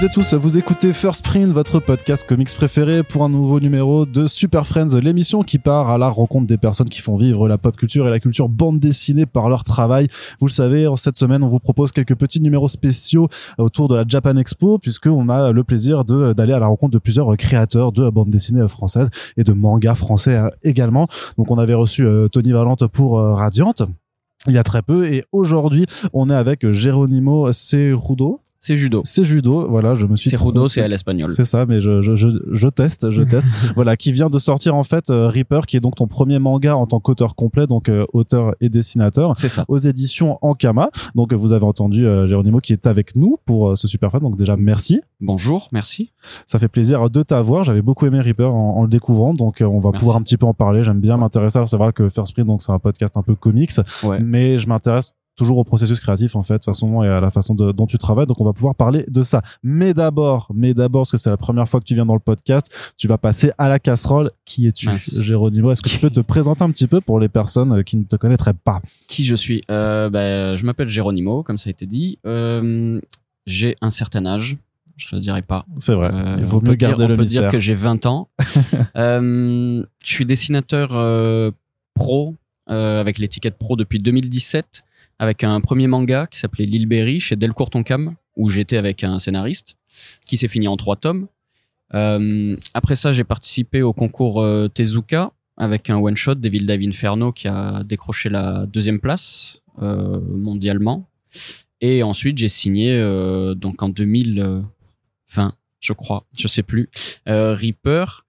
Toutes et tous, vous écoutez First Print, votre podcast comics préféré pour un nouveau numéro de Super Friends, l'émission qui part à la rencontre des personnes qui font vivre la pop culture et la culture bande dessinée par leur travail. Vous le savez, cette semaine, on vous propose quelques petits numéros spéciaux autour de la Japan Expo, puisqu'on a le plaisir d'aller à la rencontre de plusieurs créateurs de bande dessinée française et de manga français euh, également. Donc on avait reçu euh, Tony Valente pour euh, Radiant il y a très peu et aujourd'hui on est avec Geronimo Cerudo C'est judo. c'est judo, voilà, je me suis C'est judo, c'est à l'espagnol. C'est ça, mais je, je, je, je teste, je teste. voilà, qui vient de sortir en fait euh, Reaper, qui est donc ton premier manga en tant qu'auteur complet, donc euh, auteur et dessinateur C'est ça. aux éditions Ankama. Donc vous avez entendu euh, Géronimo qui est avec nous pour euh, ce super fan. Donc déjà merci. Bonjour, merci. Ça fait plaisir de t'avoir. J'avais beaucoup aimé Reaper en, en le découvrant, donc on va Merci. pouvoir un petit peu en parler. J'aime bien m'intéresser. Alors, C'est vrai que First Print, donc c'est un podcast un peu comics, Ouais. mais je m'intéresse toujours au processus créatif en fait, de toute façon et à la façon de- dont tu travailles. Donc on va pouvoir parler de ça. Mais d'abord, mais d'abord, parce que c'est la première fois que tu viens dans le podcast, tu vas passer à la casserole. Qui es-tu. Géronimo? Est-ce que tu peux te présenter un petit peu pour les personnes euh, qui ne te connaîtraient pas? Qui je suis? Euh, bah, Je m'appelle Geronimo, comme ça a été dit. Euh, j'ai un certain âge. Je ne dirais pas. C'est vrai. Euh, Il on vaut peut dire, on peut dire que j'ai 20 ans. Je suis dessinateur pro avec l'étiquette pro depuis 2017 avec un premier manga qui s'appelait L'île Berry chez Delcourt Tonkam où j'étais avec un scénariste qui s'est fini en trois tomes. Euh, après ça, j'ai participé au concours euh, Tezuka avec un one shot Devil Dive Inferno qui a décroché la deuxième place euh, mondialement. Et ensuite, j'ai signé donc en 2020, je crois, je sais plus, Reaper.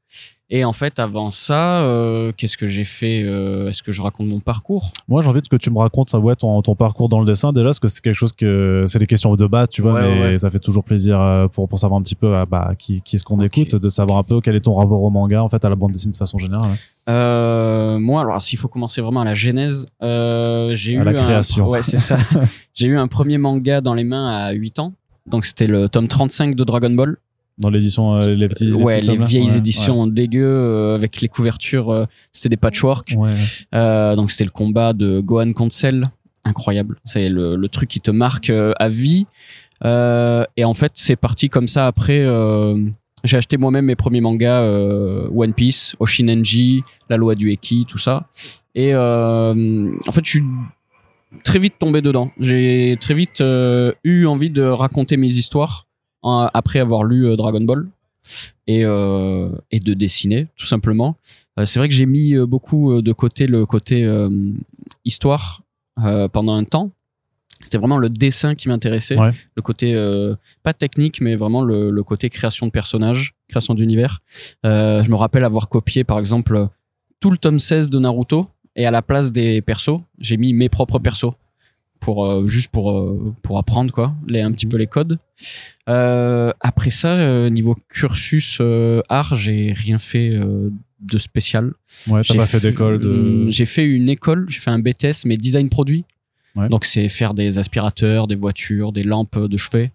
Et en fait, avant ça, euh, qu'est-ce que j'ai fait euh, Est-ce que je raconte mon parcours? Moi, j'ai envie que tu me racontes ouais, ton, ton parcours dans le dessin déjà, parce que c'est quelque chose que c'est des questions de base, tu vois, Ouais, mais ouais. ça fait toujours plaisir euh, pour, pour savoir un petit peu euh, bah, qui, qui est-ce qu'on écoute, de savoir un peu quel est ton rapport au manga, en fait, à la bande dessinée de façon générale. Euh, moi, alors s'il faut commencer vraiment à la genèse, j'ai eu la un- création. ouais, c'est ça. j'ai eu un premier manga dans les mains à 8 ans. Donc c'était le tome 35 de Dragon Ball. Dans l'édition, euh, les petits. ouais, petits les tomes, là vieilles Ouais, éditions dégueu euh, avec les couvertures, euh, c'était des patchwork. Ouais. Euh, donc c'était le combat de Gohan contre Cell, incroyable. C'est le, le truc qui te marque à vie. Et en fait, c'est parti comme ça. Après, j'ai acheté moi-même mes premiers mangas One Piece, Oshinenji, La Loi du Eki, tout ça. Et en fait, je suis très vite tombé dedans. J'ai très vite eu envie de raconter mes histoires après avoir lu euh, Dragon Ball et, euh, et de dessiner, tout simplement. Euh, c'est vrai que j'ai mis beaucoup de côté le côté euh, histoire euh, pendant un temps. C'était vraiment le dessin qui m'intéressait, Ouais. le côté pas technique, mais vraiment le, le côté création de personnages, création d'univers. Je me rappelle avoir copié, par exemple, tout le tome 16 de Naruto, et à la place des persos, j'ai mis mes propres persos pour euh, juste pour euh, pour apprendre quoi, les un petit peu les codes. Euh, après ça, niveau cursus art, j'ai rien fait de spécial. Ouais, t'as pas fait d'école de. J'ai fait une école, j'ai fait un BTS, mais design produit. Ouais. Donc c'est faire des aspirateurs, des voitures, des lampes de chevet.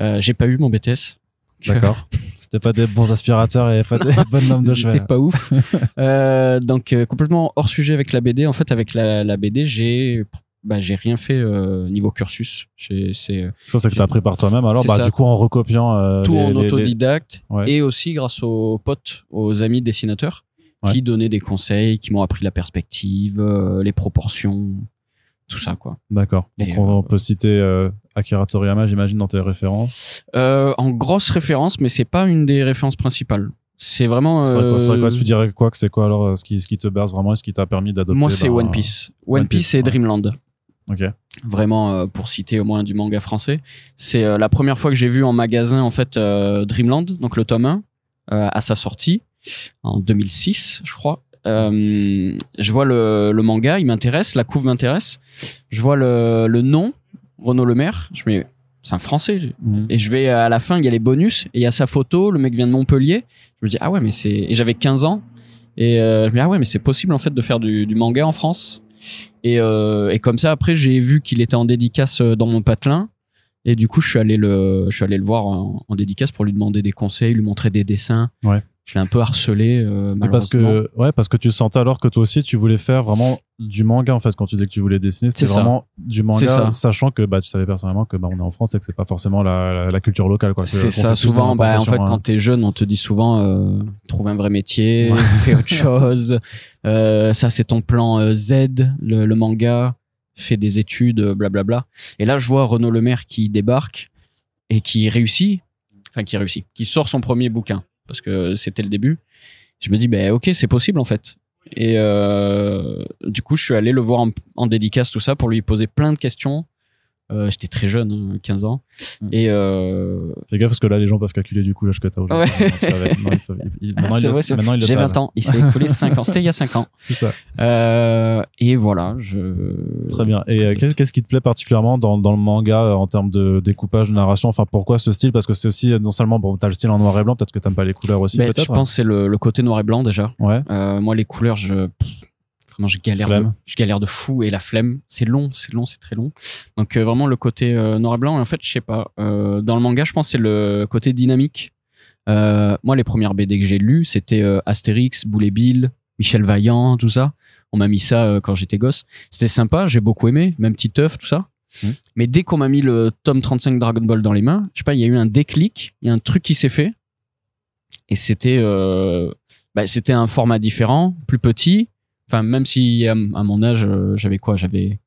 Euh, j'ai pas eu mon BTS. D'accord. C'était pas des bons aspirateurs et pas des bonnes lampes de chevet. C'était pas ouf. Euh, donc euh, complètement hors sujet avec la BD. En fait, avec la, la BD, j'ai bah, j'ai rien fait euh, niveau cursus. C'est Ça, que t'as appris par toi-même. Alors, bah, ça. du coup, en recopiant. euh, tout les- en les- les- autodidacte Ouais. et aussi grâce aux potes, aux amis dessinateurs Ouais. qui donnaient des conseils, qui m'ont appris la perspective, euh, les proportions, tout ça quoi. D'accord. Donc, Et, on, peut citer Akira Toriyama, j'imagine, dans tes références. En grosse référence, mais c'est pas une des références principales. C'est vraiment. C'est vrai quoi, c'est vrai quoi, tu dirais quoi que c'est quoi alors ce qui, ce qui te berce vraiment et ce qui t'a permis d'adopter moi, c'est bah, One Piece. One, One Piece, Piece, et ouais. Dreamland. Ok. Vraiment, euh, pour citer au moins du manga français. C'est euh, la première fois que j'ai vu en magasin, en fait, euh, Dreamland, donc le tome 1, euh, à sa sortie, en 2006, je crois. Je vois le, le manga, il m'intéresse, la couve m'intéresse. Je vois le, le nom, Renaud Lemaire. Je me dis, c'est un français. Mhm. Et je vais à la fin, il y a les bonus et il y a sa photo. Le mec vient de Montpellier. Je me dis ah ouais mais c'est et j'avais 15 ans et je me dis ah ouais mais c'est possible en fait de faire du, du manga en France. Et, euh, et comme ça après j'ai vu qu'il était en dédicace euh, dans mon patelin et du coup je suis allé le je suis allé le voir en, en dédicace pour lui demander des conseils, lui montrer des dessins. Ouais. Je l'ai un peu harcelé euh, parce que ouais parce que tu sentais alors que toi aussi tu voulais faire vraiment du manga en fait quand tu disais que tu voulais dessiner c'était vraiment du manga sachant que bah tu savais personnellement que bah on est en France et que c'est pas forcément la, la, la culture locale quoi C'est ça, souvent, bah, en fait, l'importation, quand hein. t'es jeune, on te dit souvent, euh, trouve un vrai métier, Ouais. fais autre chose, euh, ça c'est ton plan euh, Z, le, le manga, fais des études, blablabla. Et là, je vois Renaud Lemaire qui débarque et qui réussit, enfin qui réussit, qui sort son premier bouquin, parce que c'était le début. Je me dis, ben ok, c'est possible en fait. Et euh, du coup, je suis allé le voir en, en dédicace, tout ça, pour lui poser plein de questions. Euh, J'étais très jeune, hein, 15 ans. Mm. Et euh, Fais gaffe parce que là les gens peuvent calculer du coup l'âge que t'as aujourd'hui. Ouais. Maintenant, Ah, J'ai savent. 20 ans, il s'est écoulé 5 ans. C'était il y a 5 ans. C'est ça. Euh, et voilà, je. Très bien. Et euh, qu'est-ce qui te plaît particulièrement dans, dans le manga en termes de découpage, de narration? Enfin, pourquoi ce style? Parce que c'est aussi non seulement bon, t'as le style en noir et blanc, peut-être que t'aimes pas les couleurs aussi, Ben, peut-être. je pense que c'est le, le côté noir et blanc déjà. Ouais. Euh, moi, les couleurs, je. Vraiment, je galère, de, je galère de fou et la flemme, c'est long, c'est long, c'est très long. Donc euh, vraiment le côté euh, noir et blanc. Et en fait, je sais pas. euh, dans le manga, je pense que c'est le côté dynamique. Moi, les premières BD que j'ai lues, c'était Astérix, Boulet Bill, Michel Vaillant, tout ça. On m'a mis ça quand j'étais gosse. C'était sympa, j'ai beaucoup aimé, même Titeuf, tout ça. Mhm. Mais dès qu'on m'a mis le tome 35 Dragon Ball dans les mains, je sais pas, il y a eu un déclic, il y a un truc qui s'est fait. Et c'était bah, c'était un format différent, plus petit. Enfin, même si à, m- à mon âge, euh, j'avais quoi? J'avais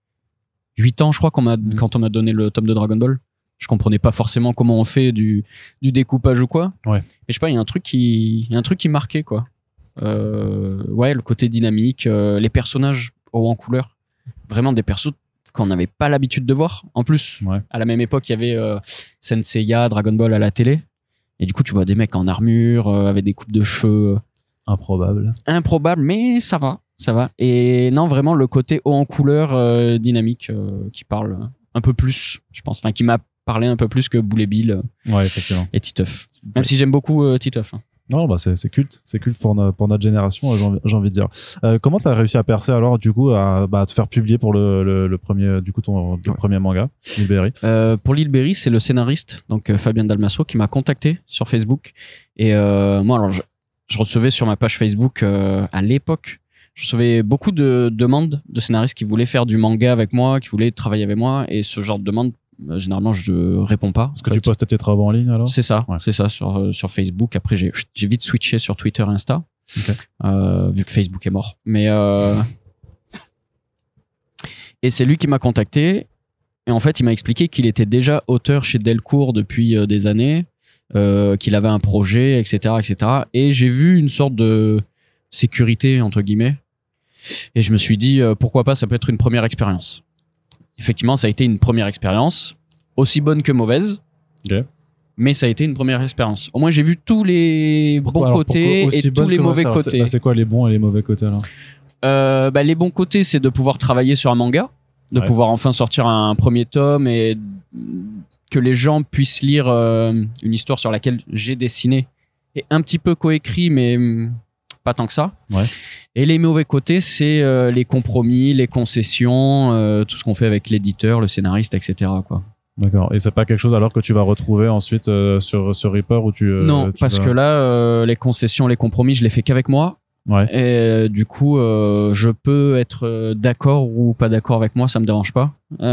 8 ans, je crois, Mhm. quand on m'a donné le tome de Dragon Ball. Je comprenais pas forcément comment on fait du, du découpage ou quoi. Ouais. Mais je sais pas, il y a un truc qui, y a un truc qui marquait, quoi. Euh, ouais, le côté dynamique, euh, les personnages hauts en couleur. Vraiment des persos qu'on n'avait pas l'habitude de voir. En plus, Ouais. à la même époque, il y avait euh, Senseiya, Dragon Ball à la télé. Et du coup, tu vois des mecs en armure, euh, avec des coupes de cheveux Improbable. improbable, mais ça va, ça va. Et non, vraiment le côté haut en couleur euh, dynamique euh, qui parle un peu plus, je pense, enfin qui m'a parlé un peu plus que Boulet Bill euh, Ouais, effectivement. et Titeuf. Même si j'aime beaucoup Titeuf. hein. Non, bah c'est culte, c'est culte pour, no- pour notre génération, j'ai envie, de dire. Euh, comment t'as réussi à percer alors du coup à, bah, te faire publier pour le, le, le premier, du coup ton le Ouais. premier manga, Milberry Euh, pour Lil Berry, c'est le scénariste, donc Fabien Dalmasso, qui m'a contacté sur Facebook. Et euh, moi, alors, je, je recevais sur ma page Facebook à l'époque, je recevais beaucoup de demandes de scénaristes qui voulaient faire du manga avec moi, qui voulaient travailler avec moi. Et ce genre de demandes, euh, généralement, je réponds pas. Est-ce que tu postes tes travaux en ligne alors? C'est ça, Ouais. c'est ça sur euh, sur Facebook. Après, j'ai vite switché sur Twitter, et Insta, euh, vu que Facebook est mort. Mais et c'est lui qui m'a contacté. Et en fait, il m'a expliqué qu'il était déjà auteur chez Delcourt depuis des années, qu'il avait un projet, etc., etc. Et j'ai vu une sorte de sécurité entre guillemets. Et je me suis dit euh, pourquoi pas, ça peut être une première expérience. Effectivement, ça a été une première expérience, aussi bonne que mauvaise. Mais ça a été une première expérience. Au moins, j'ai vu tous les Pourquoi- bons alors, côtés et tous les mauvais c'est- côtés. bah, C'est quoi les bons et les mauvais côtés alors? Euh, bah, les bons côtés, c'est de pouvoir travailler sur un manga, de Ouais. pouvoir enfin sortir un premier tome et que les gens puissent lire euh, une histoire sur laquelle j'ai dessiné et un petit peu coécrit, mais pas tant que ça. Ouais. Et les mauvais côtés, c'est euh, les compromis, les concessions, euh, tout ce qu'on fait avec l'éditeur, le scénariste, etc. Quoi. D'accord. Et c'est pas quelque chose alors que tu vas retrouver ensuite euh, sur sur Reaper où tu non, tu parce vas- que là, les concessions, les compromis, je les fais qu'avec moi. Ouais. Et du coup, je peux être d'accord ou pas d'accord avec moi, ça me dérange pas.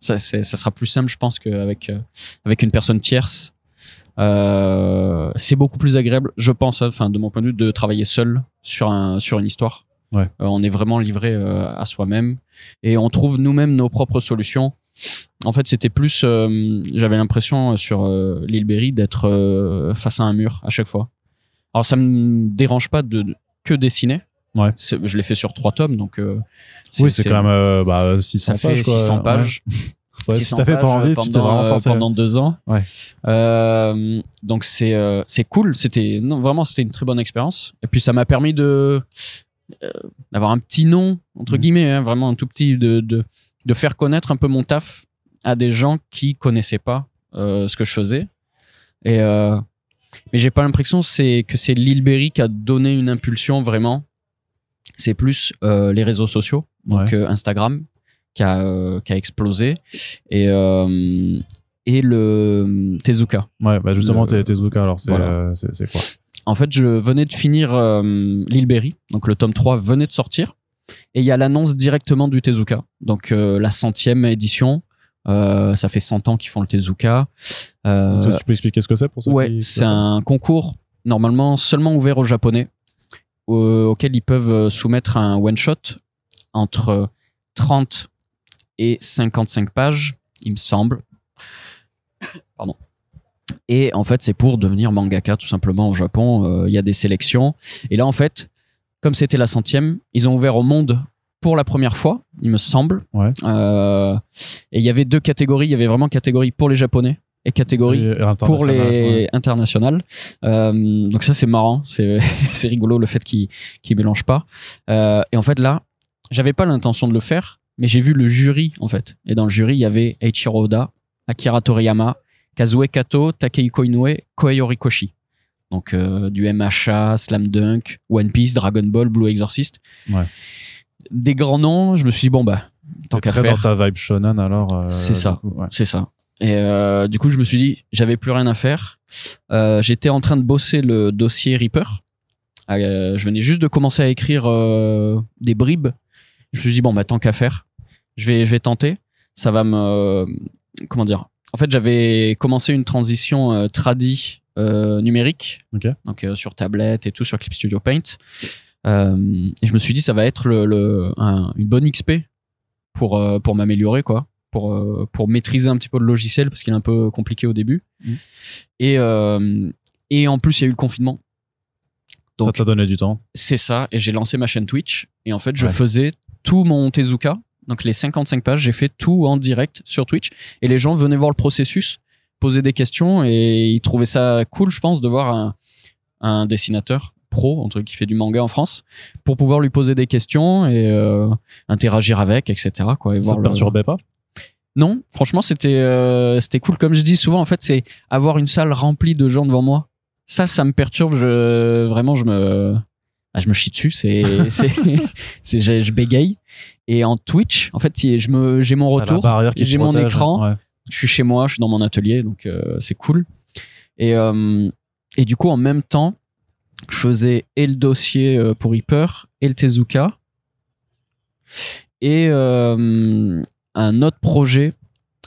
Ça, ça sera plus simple, je pense, qu'avec avec une personne tierce. Euh, c'est beaucoup plus agréable, je pense, hein, enfin de mon point de vue, de travailler seul sur un sur une histoire. Ouais. Euh, on est vraiment livré euh, à soi-même et on trouve nous-mêmes nos propres solutions. En fait, c'était plus, j'avais l'impression sur l'île Berry d'être face à un mur à chaque fois. Alors ça me dérange pas de, de- que dessiner. Ouais. Je l'ai fait sur trois tomes, donc euh, Oui, c'est quand même bah, 600 ça fait pages. quoi. 600 Ouais. pages. Ouais, si 600 t'as fait pas pages envie, tu pendant, t'es vraiment euh, pendant deux ans. Ouais. Euh, donc c'est euh, c'est cool. C'était non vraiment c'était une très bonne expérience. Et puis ça m'a permis de euh, d'avoir un petit nom entre Mhm. guillemets, hein, vraiment un tout petit de, de de faire connaître un peu mon taf à des gens qui connaissaient pas ce que je faisais. Et mais j'ai pas l'impression c'est que c'est Lil Berry qui a donné une impulsion vraiment. C'est plus les réseaux sociaux, donc Ouais. Instagram qui a euh, qui a explosé et euh, et le Tezuka. Ouais, bah justement, Le- Tezuka, alors c'est Voilà. euh, c'est quoi? En fait, je venais de finir L'île Berry, donc le tome 3 venait de sortir, et il y a l'annonce directement du Tezuka, donc la centième édition. Euh, ça fait 100 ans qu'ils font le Tezuka. Euh, tu peux expliquer ce que c'est pour ça Ouais, c'est un concours normalement seulement ouvert aux Japonais, au- auquel ils peuvent soumettre un one shot entre 30 et 55 pages, il me semble. Pardon. Et en fait, c'est pour devenir mangaka tout simplement au Japon. Euh, Il y a des sélections. Et là, en fait, comme c'était la centième, ils ont ouvert au monde pour la première fois, il me semble. Ouais. Euh, et il y avait deux catégories. Il y avait vraiment catégorie pour les Japonais et catégorie pour international, les ouais. internationales. Euh, donc ça c'est marrant, c'est rigolo le fait qu'ils qu'ils mélangent pas. Et en fait là, j'avais pas l'intention de le faire, mais j'ai vu le jury en fait. Et dans le jury il y avait Eiichiro Oda, Akira Toriyama, Kazue Kato, Takehiko Inoue, Kohei Horikoshi. Donc euh, du MHA, Slam Dunk, One Piece, Dragon Ball, Blue Exorcist. Ouais. Des grands noms. Je me suis dit bon bah tant qu'à faire. dans ta vibe shonen alors. euh, C'est ça. ouais. C'est ça. Et euh, du coup, je me suis dit, j'avais plus rien à faire. J'étais en train de bosser le dossier Reaper. Je venais juste de commencer à écrire des bribes. Je me suis dit, bon, bah, tant qu'à faire, je vais, je vais tenter. Ça va me. Comment dire? En fait, j'avais commencé une transition euh, tradi euh, numérique. Ok. Donc, euh, sur tablette et tout, sur Clip Studio Paint. Euh, et je me suis dit, ça va être le, le- un- une bonne XP pour, euh, pour m'améliorer, quoi pour, euh, pour maîtriser un petit peu le logiciel parce qu'il est un peu compliqué au début. Mhm. Et, euh, et en plus, il y a eu le confinement. Ça Donc, t'a donné du temps. c'est ça. Et j'ai lancé ma chaîne Twitch. Et en fait, je Ouais. faisais tout mon Tezuka. Donc, les 55 pages, j'ai fait tout en direct sur Twitch. Et les gens venaient voir le processus, poser des questions. Et ils trouvaient ça cool, je pense, de voir un, un dessinateur pro, entre qui fait du manga en France, pour pouvoir lui poser des questions et euh, interagir avec, etc. Quoi, et Ça voir te le- perturbait pas? Non, franchement, c'était euh, c'était cool. Comme je dis souvent, en fait, c'est avoir une salle remplie de gens devant moi. Ça, ça me perturbe. Je vraiment, je me ah, je me chie dessus. C'est c'est je, bégaye. Et en Twitch, en fait, je me j'ai mon retour. J'ai mon protège, écran. ouais. Je suis chez moi, je suis dans mon atelier, donc euh, c'est cool. Et euh, et du coup, en même temps, je faisais et le dossier euh, pour Reaper et le Tezuka et euh, un autre projet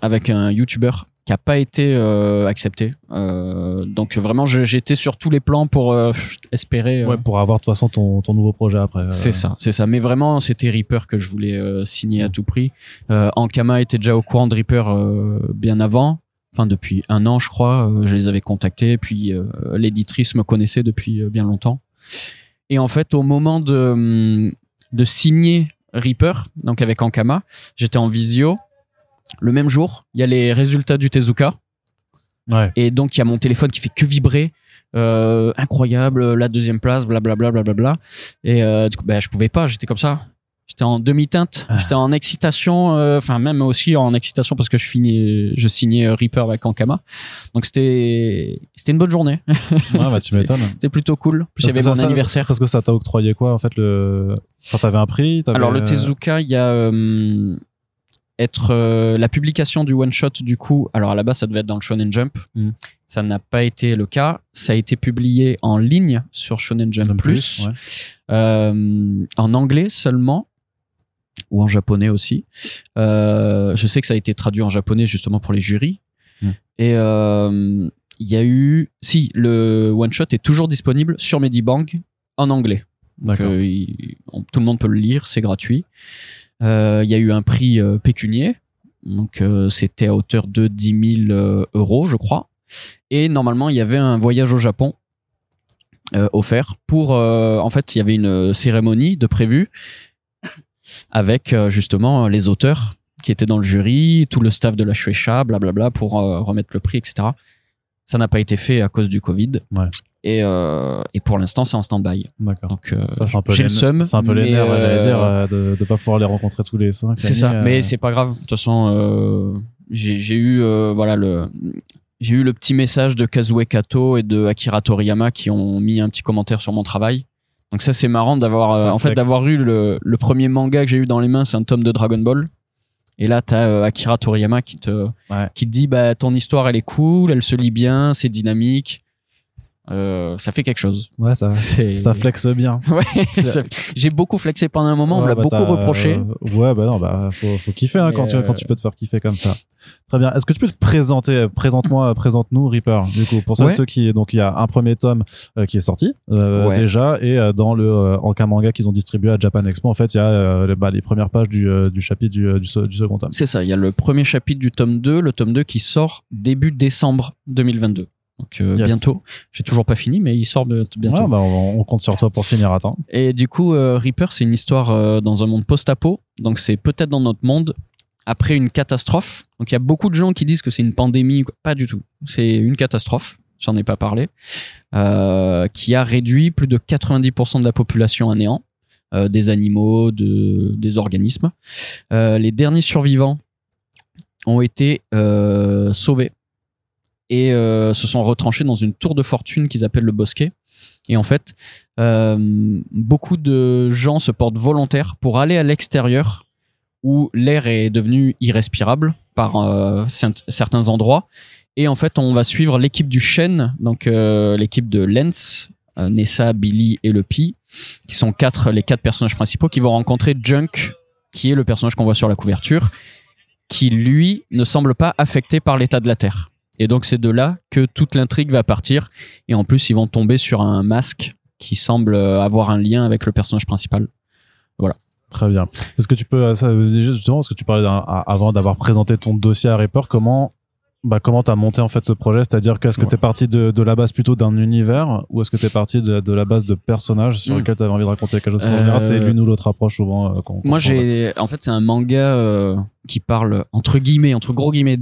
avec un YouTuber qui a pas été euh, accepté. Euh, donc vraiment, j'étais sur tous les plans pour euh, espérer. euh, Ouais, pour avoir de toute façon ton, ton nouveau projet après. euh, c'est ça, c'est ça. Mais vraiment, c'était Reaper que je voulais euh, signer à tout prix. Euh, Ankama était déjà au courant de Reaper euh, bien avant. Enfin, depuis un an, je crois. Euh, je les avais contactés. Puis euh, l'éditrice me connaissait depuis euh, bien longtemps. Et en fait, au moment de, hum, de signer Reaper, donc avec Ankama, j'étais en visio. Le même jour, il y a les résultats du Tezuka. Ouais. Et donc, il y a mon téléphone qui fait que vibrer. Euh, incroyable, la deuxième place, blablabla. Bla, bla, bla, bla. Et euh, du coup, ben, je pouvais pas, j'étais comme ça. J'étais en demi-teinte, Ah. j'étais en excitation, euh, enfin même aussi en excitation parce que je finis, je signais euh, Reaper avec Ankama. Donc c'était, c'était une bonne journée. Ouais, bah, tu m'étonnes. C'était plutôt cool. Plus il y avait mon ça- anniversaire. Parce que ça t'a octroyé quoi en fait le. Enfin, t'avais un prix Alors le Tezuka, il y a euh, être euh, la publication du one shot du coup. Alors à la base, ça devait être dans le Shonen Jump. Mm. Ça n'a pas été le cas. Ça a été publié en ligne sur Shonen Jump Plus, ouais. euh, en anglais seulement ou en japonais aussi. Euh, je sais que ça a été traduit en japonais justement pour les jurys. Mm. Et il y a eu, si le one shot est toujours disponible sur Medibank en anglais. Donc, D'accord. il- on- tout le monde peut le lire, c'est gratuit. Euh, Il y a eu un prix euh, pécunier, donc euh, c'était à hauteur de 10 000 euh, euros, je crois. Et normalement, il y avait un voyage au Japon offert pour. en fait, il y avait une cérémonie de prévu avec justement les auteurs qui étaient dans le jury, tout le staff de la Shueisha, blablabla, pour remettre le prix, etc. Ça n'a pas été fait à cause du Covid. Et, euh, et pour l'instant, c'est en stand-by. D'accord. Donc, euh, Ça, c'est un peu j'ai le seum. C'est un peu les nerfs, j'allais euh, dire, de, de pas pouvoir les rencontrer tous les cinq. C'est ça, mais c'est pas grave. De toute façon, j'ai eu voilà le j'ai eu le petit message de Kazue Kato et de Akira Toriyama qui ont mis un petit commentaire sur mon travail. Donc ça c'est marrant d'avoir euh, en fait d'avoir eu le, le premier manga que j'ai eu dans les mains, c'est un tome de Dragon Ball. Et là t'as euh, Akira Toriyama qui te Ouais. qui te dit bah ton histoire elle est cool, elle se lit bien, c'est dynamique. Euh, ça fait quelque chose. Ouais, ça, ça flexe bien. Ouais, ça- j'ai beaucoup flexé pendant un moment, on me l'a bah, beaucoup reproché. Ouais, bah non, bah faut, faut kiffer hein, quand, tu, euh, quand tu peux te faire kiffer comme ça. Très bien. Est-ce que tu peux te présenter, euh, présente-moi, présente-nous Reaper. Du coup, pour Ouais. ceux qui, donc il y a un premier tome euh, qui est sorti euh, Ouais. déjà, et euh, dans le euh, Anka manga qu'ils ont distribué à Japan Expo, en fait, il y a euh, les, bah, les premières pages du, euh, du chapitre du, euh, du, du second tome. C'est ça, il y a le premier chapitre du tome 2, le tome 2 qui sort début décembre 2022. Donc euh, Yes. bientôt. J'ai toujours pas fini, mais il sort bi- bientôt. Ouais, bah, on, on compte sur toi pour finir à temps. Et du coup, euh, Reaper, c'est une histoire euh, dans un monde post-apo. Donc c'est peut-être dans notre monde après une catastrophe. Donc il y a beaucoup de gens qui disent que c'est une pandémie. quoi. Pas du tout. C'est une catastrophe. J'en ai pas parlé. qui a réduit plus de 90% de la population à néant. des animaux, de, des organismes. Les derniers survivants ont été sauvés et euh, se sont retranchés dans une tour de fortune qu'ils appellent le bosquet. Et en fait, euh, beaucoup de gens se portent volontaires pour aller à l'extérieur où l'air est devenu irrespirable par euh, cert- certains endroits. Et en fait, on va suivre l'équipe du chêne, donc l'équipe de Lens, Nessa, Billy et le Pi, qui sont quatre, les quatre personnages principaux, qui vont rencontrer Junk, qui est le personnage qu'on voit sur la couverture, qui lui ne semble pas affecté par l'état de la Terre. Et donc c'est de là que toute l'intrigue va partir. Et en plus, ils vont tomber sur un masque qui semble euh, avoir un lien avec le personnage principal. Très bien. Est-ce que tu peux, euh, ça, euh, justement, parce que tu parlais avant d'avoir présenté ton dossier à Reaper, comment, bah, comment t'as monté en fait ce projet? C'est-à-dire que est-ce que Ouais. t'es parti de, de la base plutôt d'un univers ou est-ce que t'es parti de, de la base de personnages sur Mm. lesquels t'avais envie de raconter quelque chose? En Euh, général, c'est l'une ou l'autre approche souvent. euh, Moi, j'ai, en fait, c'est un manga euh, qui parle entre guillemets, entre gros guillemets,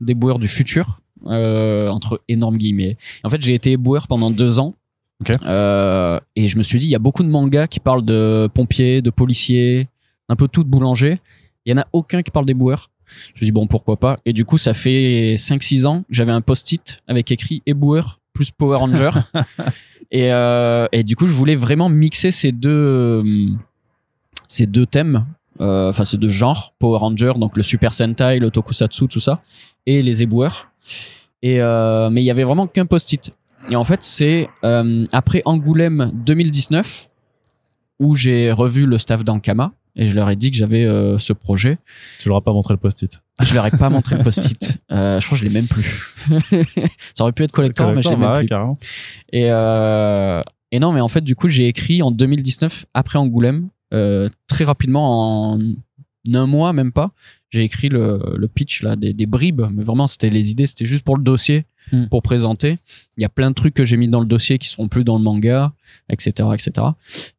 d'éboueurs, d'éboueurs du futur, euh, entre énormes guillemets. En fait, j'ai été éboueur pendant deux ans. Euh, et je me suis dit, il y a beaucoup de mangas qui parlent de pompiers, de policiers, un peu tout de boulanger. Il y en a aucun qui parle d'éboueurs. Je me suis dit, bon, pourquoi pas. Et du coup, ça fait 5-6 ans, j'avais un post-it avec écrit éboueur plus Power Ranger. et, euh, et du coup, je voulais vraiment mixer ces deux, ces deux thèmes, enfin ces deux genres, Power Ranger, donc le Super Sentai, le Tokusatsu, tout ça, et les éboueurs. Et euh, mais il y avait vraiment qu'un post-it. Et en fait, c'est euh, après Angoulême 2019 où j'ai revu le staff d'Ankama et je leur ai dit que j'avais euh, ce projet. Tu leur as pas montré le post-it. Je leur ai pas montré le post-it. Euh, je crois que je l'ai même plus. Ça aurait pu être collector, mais je l'ai même bah ouais, plus. carrément. Et, euh, et non, mais en fait, du coup, j'ai écrit en 2019, après Angoulême, très rapidement, en un mois, même pas, j'ai écrit le, le pitch là, des, des bribes. Mais vraiment, c'était les idées, c'était juste pour le dossier, Hmm. pour présenter. Il y a plein de trucs que j'ai mis dans le dossier qui seront plus dans le manga, etc. etc.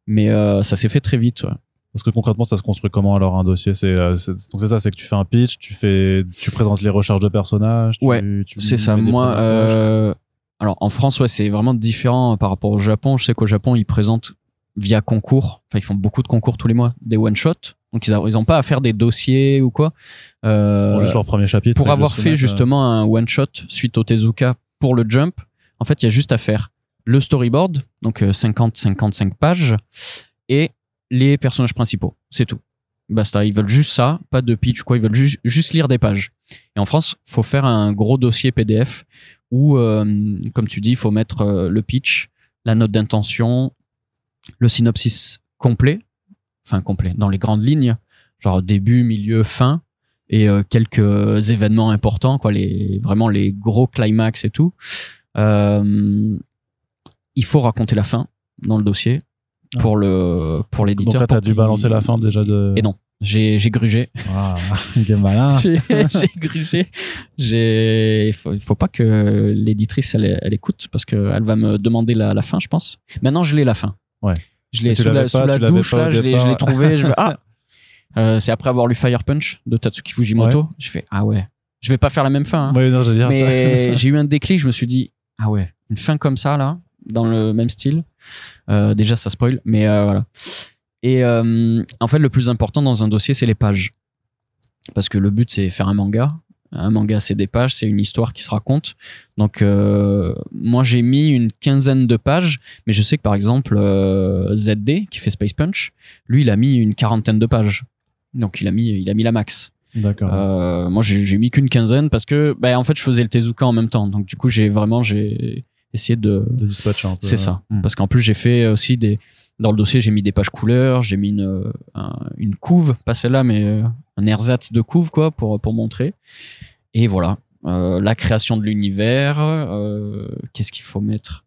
Mais euh, ça s'est fait très vite. ouais. Parce que concrètement, ça se construit comment alors un dossier? C'est euh, c'est- donc c'est ça, c'est que tu fais un pitch, tu fais, tu présentes les recherches de personnages. tu- Ouais, tu C'est ça. Moi, euh, alors en France, ouais, c'est vraiment différent par rapport au Japon. Je sais qu'au Japon, ils présentent via concours. Enfin, ils font beaucoup de concours tous les mois, des one shot. Donc ils, a- ils ont pas à faire des dossiers ou quoi. Euh, Ils font juste leur premier chapitre. pour avoir fait euh, justement un one shot suite au Tezuka pour le Jump, en fait, il y a juste à faire le storyboard, donc 50-55 pages, et les personnages principaux. C'est tout. Basta. Ils veulent juste ça, pas de pitch ou quoi. Ils veulent ju- juste lire des pages. Et en France, faut faire un gros dossier PDF où, euh, comme tu dis, il faut mettre euh, le pitch, la note d'intention, le synopsis complet, enfin complet, dans les grandes lignes, genre début, milieu, fin, et euh, quelques événements importants, quoi, les, vraiment les gros climax et tout. Euh, il faut raconter la fin dans le dossier pour le pour Donc l'éditeur. là, t'as dû balancer la fin déjà de. Et non, j'ai j'ai grugé. Ah, il est malin. j'ai grugé. J'ai il faut, faut pas que l'éditrice elle, elle écoute parce que elle va me demander la, la fin, je pense. Maintenant, je l'ai la fin. Ouais. Je l'ai sous la, sous la douche là, je l'ai trouvé. Je vais, ah. Euh, c'est après avoir lu Fire Punch de Tatsuki Fujimoto. Je fais ah ouais. Je vais pas faire la même fin. hein. Ouais, non. Mais j'ai eu un déclic, je me suis dit, ah ouais, une fin comme ça, là, dans le même style. Euh, déjà, ça spoil, mais euh, voilà. Et en fait, le plus important dans un dossier, c'est les pages. Parce que le but, c'est faire un manga. Un manga, c'est des pages, c'est une histoire qui se raconte. Donc, euh, moi, j'ai mis une quinzaine de pages, mais je sais que par exemple, euh, ZD, qui fait Space Punch, lui, il a mis une quarantaine de pages. Donc, il a mis, il a mis la max. D'accord. Euh, moi, j'ai mis qu'une quinzaine parce que, bah, en fait, je faisais le Tezuka en même temps. Donc, du coup, j'ai vraiment, j'ai essayer de De dispatcher un peu. c'est ça. Hmm. Parce qu'en plus, j'ai fait aussi des. Dans le dossier, j'ai mis des pages couleurs, j'ai mis une, euh, un- une couve, pas celle-là, mais euh, un ersatz de couve, quoi, pour, pour montrer. Et voilà. Euh, la création de l'univers. euh, Qu'est-ce qu'il faut mettre?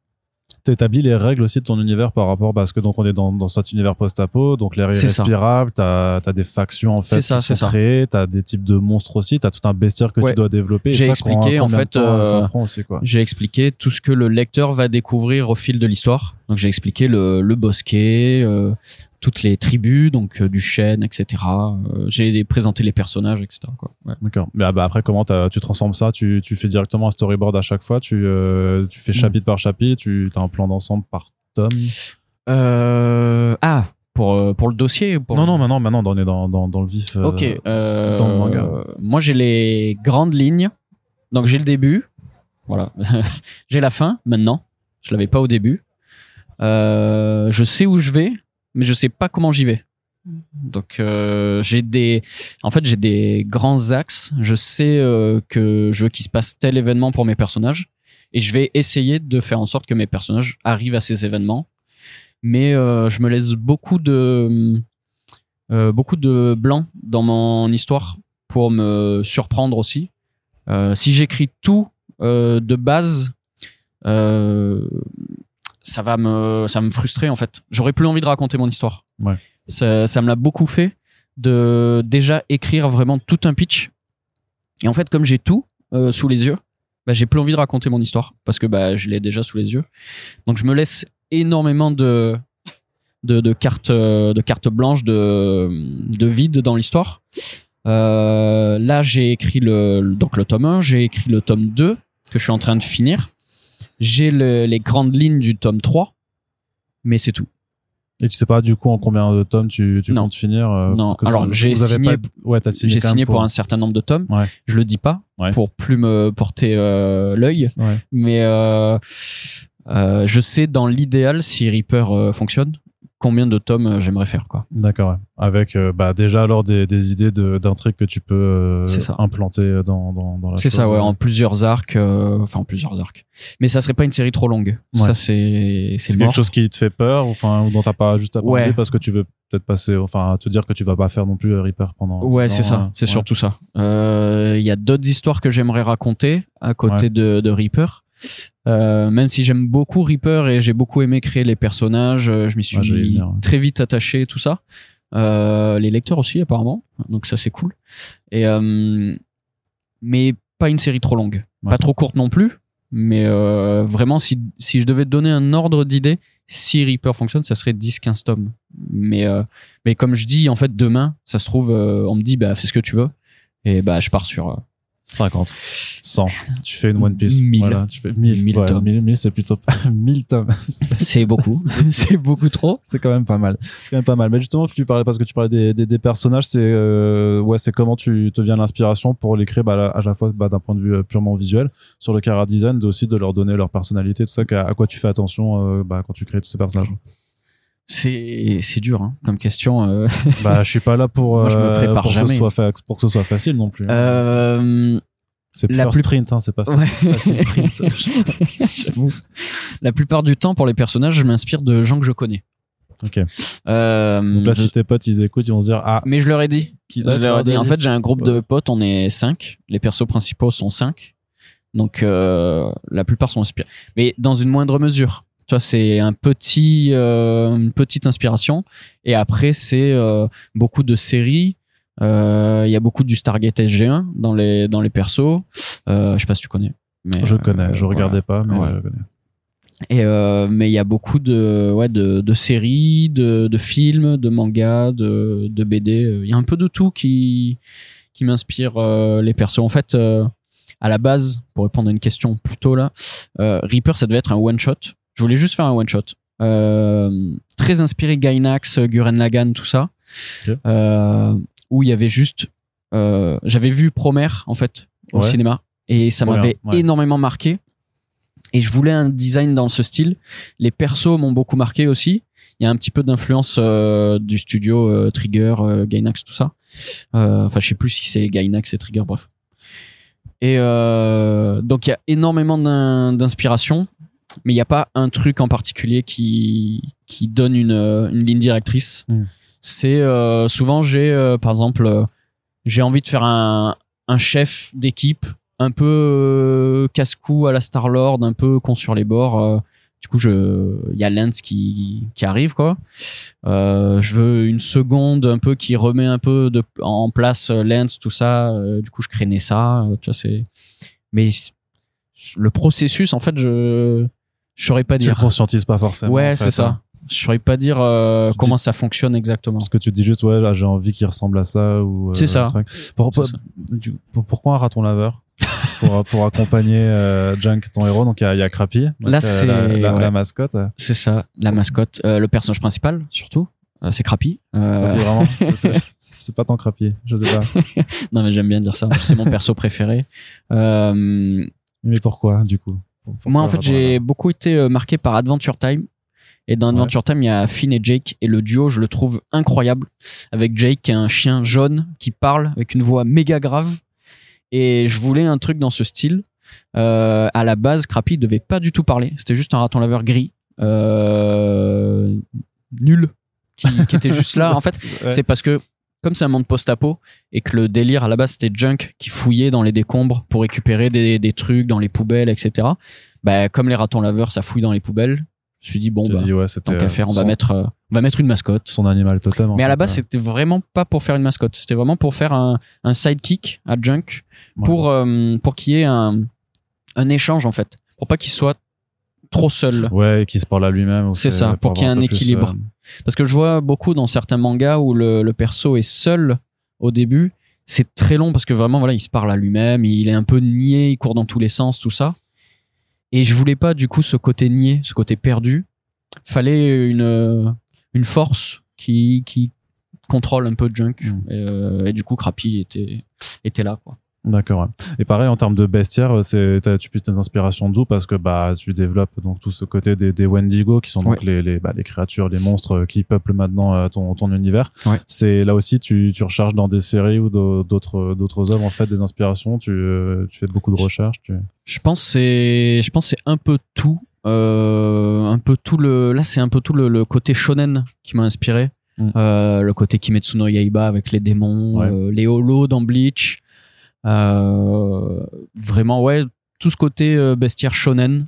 T'établis les règles aussi de ton univers par rapport parce que donc on est dans, dans cet univers post-apo, donc l'air est C'est ça. respirable, t'as as des factions en fait ça, qui sont créées, t'as des types de monstres aussi, t'as tout un bestiaire que Ouais. tu dois développer. J'ai expliqué, en fait, euh. J'ai expliqué tout ce que le lecteur va découvrir au fil de l'histoire. Donc j'ai expliqué le, le bosquet, euh, toutes les tribus, donc euh, du chêne, etc. Euh, j'ai présenté les personnages, etc. Quoi. Ouais. D'accord. Mais ah bah après comment tu transformes ça? Tu, tu fais directement un storyboard à chaque fois? Tu, tu fais Mm. chapitre par chapitre? Tu as un plan d'ensemble par tome? Ah, pour, pour le dossier pour... Non non maintenant maintenant on est dans, dans, dans le vif. Ok. dans le manga. Moi, j'ai les grandes lignes. Donc, j'ai le début. Voilà. j'ai la fin maintenant. Je l'avais pas au début. Euh, je sais où je vais, mais je sais pas comment j'y vais. Donc, euh, j'ai des. En fait, j'ai des grands axes. Je sais euh, que je veux qu'il se passe tel événement pour mes personnages. Et je vais essayer de faire en sorte que mes personnages arrivent à ces événements. Mais je me laisse beaucoup de beaucoup de blanc dans mon histoire pour me surprendre aussi. Si j'écris tout de base, ça va me ça me frustrer en fait. J'aurais plus envie de raconter mon histoire. Ouais. Ça, ça me l'a beaucoup fait de déjà écrire vraiment tout un pitch. Et en fait, comme j'ai tout euh, sous les yeux, bah, j'ai plus envie de raconter mon histoire parce que bah, je l'ai déjà sous les yeux. Donc je me laisse énormément de de, de cartes euh, de cartes blanches de de vide dans l'histoire. Euh, là, j'ai écrit le- donc le tome 1, j'ai écrit le tome 2 que je suis en train de finir. J'ai le- les grandes lignes du tome 3, mais c'est tout. Et tu sais pas du coup en combien de tomes tu, tu Non. comptes finir euh, Non. Alors, j'ai signé- pas- Ouais, pour... un certain nombre de tomes. Ouais. Je le dis pas Ouais. pour plus me porter euh, l'œil, mais euh, je sais dans l'idéal si Reaper fonctionne combien de tomes euh, j'aimerais faire quoi. D'accord. Avec euh, bah déjà alors des, des idées de- d'intrigues que tu peux euh, implanter dans dans, dans la C'est ça ouais, en plusieurs arcs, enfin en plusieurs arcs. Mais ça serait pas une série trop longue. Ouais. Ça c'est quelque chose qui te fait peur, ou, enfin, ou dont t'as pas juste à Ouais. parler parce que tu veux peut-être passer, enfin, te dire que tu vas pas faire non plus Reaper pendant. Ouais, c'est ça, c'est ouais. surtout ça. Il y a d'autres histoires que j'aimerais raconter à côté de, de Reaper. Euh, même si j'aime beaucoup Reaper et j'ai beaucoup aimé créer les personnages, euh, je m'y suis Ouais, ouais. très vite attaché, tout ça. Euh, les lecteurs aussi apparemment, donc ça c'est cool. Et euh, mais pas une série trop longue, Ouais. pas trop courte non plus. Mais euh, vraiment, si, si je devais te donner un ordre d'idée, si Reaper fonctionne, ça serait 10-15 tomes. Mais, euh, mais comme je dis, en fait, demain, ça se trouve, euh, on me dit, bah, fais ce que tu veux. Et bah, je pars sur. euh, 50, 100. Tu fais une One Piece. 1000. Voilà, tu fais 1000, 1000 ouais, tomes. 1000, 1000, c'est plutôt 1000 tomes. c'est beaucoup. c'est beaucoup trop. c'est quand même pas mal. C'est quand même pas mal. Mais justement, tu parlais parce que tu parlais des, des, des personnages, c'est euh, ouais, c'est comment tu te viens l'inspiration pour les créer bah, à la fois bah, d'un point de vue euh, purement visuel sur le cara design, de aussi de leur donner leur personnalité, tout ça. qu'à- À, quoi tu fais attention euh, bah, quand tu crées tous ces personnages. C'est c'est dur hein, comme question. euh. bah, je suis pas là pour Moi, je me prépare pour, que ce soit fa- pour que ce soit facile non plus. hein. Euh, c'est la first plus- print, hein, c'est pas ouais. print. J'avoue. La plupart du temps, pour les personnages, je m'inspire de gens que je connais. ok. Euh, Donc là, si tes potes ils écoutent, ils vont se dire ah, Mais je leur ai dit. qui Je leur ai dit. En fait, j'ai un groupe Ouais. de potes, on est cinq. Les persos principaux sont cinq. Donc, euh, la plupart sont inspirés. Mais dans une moindre mesure. Tu vois, c'est un petit, euh, une petite inspiration. Et après, c'est beaucoup de séries. Euh, Il y a beaucoup du Stargate SG1 dans les, dans les persos. Euh, je sais pas si tu connais. Mais, je euh, connais, je voilà. regardais pas, mais Ouais. je connais. Et euh, mais il y a beaucoup de ouais de, de séries, de, de films, de mangas, de, de BD. Il y a un peu de tout qui qui m'inspire euh, les persos. En fait, euh, à la base, pour répondre à une question plus tôt là, euh, Reaper ça devait être un one shot. Je voulais juste faire un one shot. Euh, très inspiré Gainax, Gurren Lagann, tout ça. Ok. Où il y avait juste, euh, j'avais vu Promer en fait au Ouais. cinéma et ça m'avait ouais. énormément marqué. Et je voulais un design dans ce style. Les persos m'ont beaucoup marqué aussi. Il y a un petit peu d'influence euh, du studio euh, Trigger, Gainax, tout ça. Enfin, je sais plus si c'est Gainax et Trigger, bref. Et donc il y a énormément d'in- d'inspiration. mais il n'y a pas un truc en particulier qui qui donne une, une ligne directrice. Mm. C'est euh, souvent j'ai euh, par exemple euh, j'ai envie de faire un un chef d'équipe un peu euh, casse-cou à la Star Lord, un peu con sur les bords. euh, du coup, je, il y a Lance qui, qui arrive, quoi. Euh, je veux une seconde un peu qui remet un peu de, en place Lance, tout ça. Du coup, je crée ça. tu vois, c'est. Mais le processus, en fait, je, je saurais pas Tu le dire. conscientises pas forcément. en Ouais, fait, c'est ça. hein. Je saurais pas dire euh, comment ça fonctionne exactement. Parce que tu dis juste, ouais, là, j'ai envie qu'il ressemble à ça ou. euh, C'est ça. Pour- pour- pour- pourquoi un raton laveur? Pour, pour accompagner euh, Junk, ton héros. Donc il y a, il y a Crappy, donc, Là, euh, c'est- la, la- ouais. la mascotte. C'est ça, la mascotte, Euh, le personnage principal surtout. euh, c'est Crappy. C'est Euh, pas tant Crappy, je sais pas. non mais j'aime bien dire ça. C'est mon perso préféré. Euh, Mais pourquoi, du coup? Pourquoi Moi, en fait, j'ai beaucoup été euh, marqué par Adventure Time. Et dans Ouais. Adventure Time, il y a Finn et Jake. Et le duo, je le trouve incroyable. Avec Jake, qui est un chien jaune qui parle avec une voix méga grave. Et je voulais un truc dans ce style. Euh, à la base, Crappy devait pas du tout parler. C'était juste un raton laveur gris. Euh, nul. Qui, qui était juste là. En fait, Ouais. c'est parce que comme c'est un monde post-apo et que le délire à la base c'était Junk qui fouillait dans les décombres pour récupérer des, des trucs dans les poubelles, etc. Bah, comme les ratons laveurs, ça fouille dans les poubelles. Je me suis dit bon bah dit, ouais, c'était tant qu'à euh, faire, on va son- mettre euh, on va mettre une mascotte. son animal totem. Mais à la base euh. c'était vraiment pas pour faire une mascotte, c'était vraiment pour faire un, un sidekick à Junk Ouais. pour euh, pour qu'il y ait un un échange en fait, pour pas qu'il soit trop seul. Ouais, qui se parle à lui-même. C'est ça, pour qu'il y ait un plus, équilibre. euh, Parce que je vois beaucoup dans certains mangas où le, le perso est seul au début. C'est très long parce que vraiment, voilà, il se parle à lui-même, il est un peu niais, il court dans tous les sens, tout ça. Et je voulais pas, du coup, ce côté niais, ce côté perdu. Fallait une, une force qui, qui contrôle un peu Junk. Mm. Et, euh, et du coup, Crappy était, était là, quoi. D'accord. ouais. Et pareil en termes de bestiaire, c'est t'as- tu puisses tes inspirations d'où? Parce que bah tu développes donc tout ce côté des, des Wendigo qui sont donc les les, bah, les créatures, les monstres qui peuplent maintenant euh, ton ton univers. Ouais. C'est là aussi tu tu recharges dans des séries ou d'au- d'autres d'autres œuvres en fait des inspirations. Tu euh, tu fais beaucoup de recherches. Tu... Je pense que c'est je pense c'est un peu tout euh, un peu tout le là c'est un peu tout le, le côté shonen qui m'a inspiré Mm. Euh, le côté Kimetsu no Yaiba avec les démons Ouais. euh, les holos dans Bleach euh, vraiment ouais tout ce côté euh, bestiaire shonen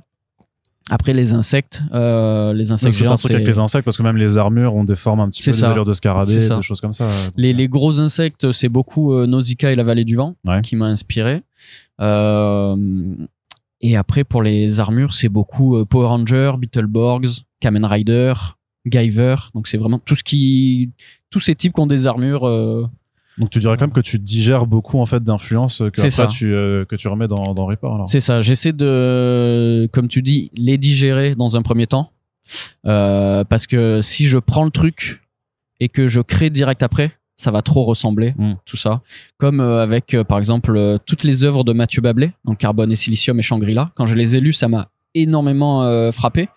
après les insectes euh, les insectes géants truc c'est avec les insectes parce que même les armures ont des formes un petit peu ça. des allures de scarabée, des choses comme ça. les, les gros insectes c'est beaucoup euh, Nausicaa et la vallée du vent Ouais. qui m'a inspiré Euh, et après pour les armures c'est beaucoup euh, Power Ranger Beetleborgs Kamen Rider Guyver donc c'est vraiment tout ce qui tous ces types qui ont des armures euh, Donc tu dirais quand même que tu digères beaucoup en fait d'influences que C'est après ça. tu euh, que tu remets dans dans Reaper c'est ça. J'essaie de comme tu dis les digérer dans un premier temps. Euh, parce que si je prends le truc et que je crée direct après ça va trop ressembler Mm. tout ça. Comme euh, avec par exemple toutes les œuvres de Mathieu Bablé donc Carbone et Silicium et Shangri-La. Quand je les ai lus ça m'a énormément frappé.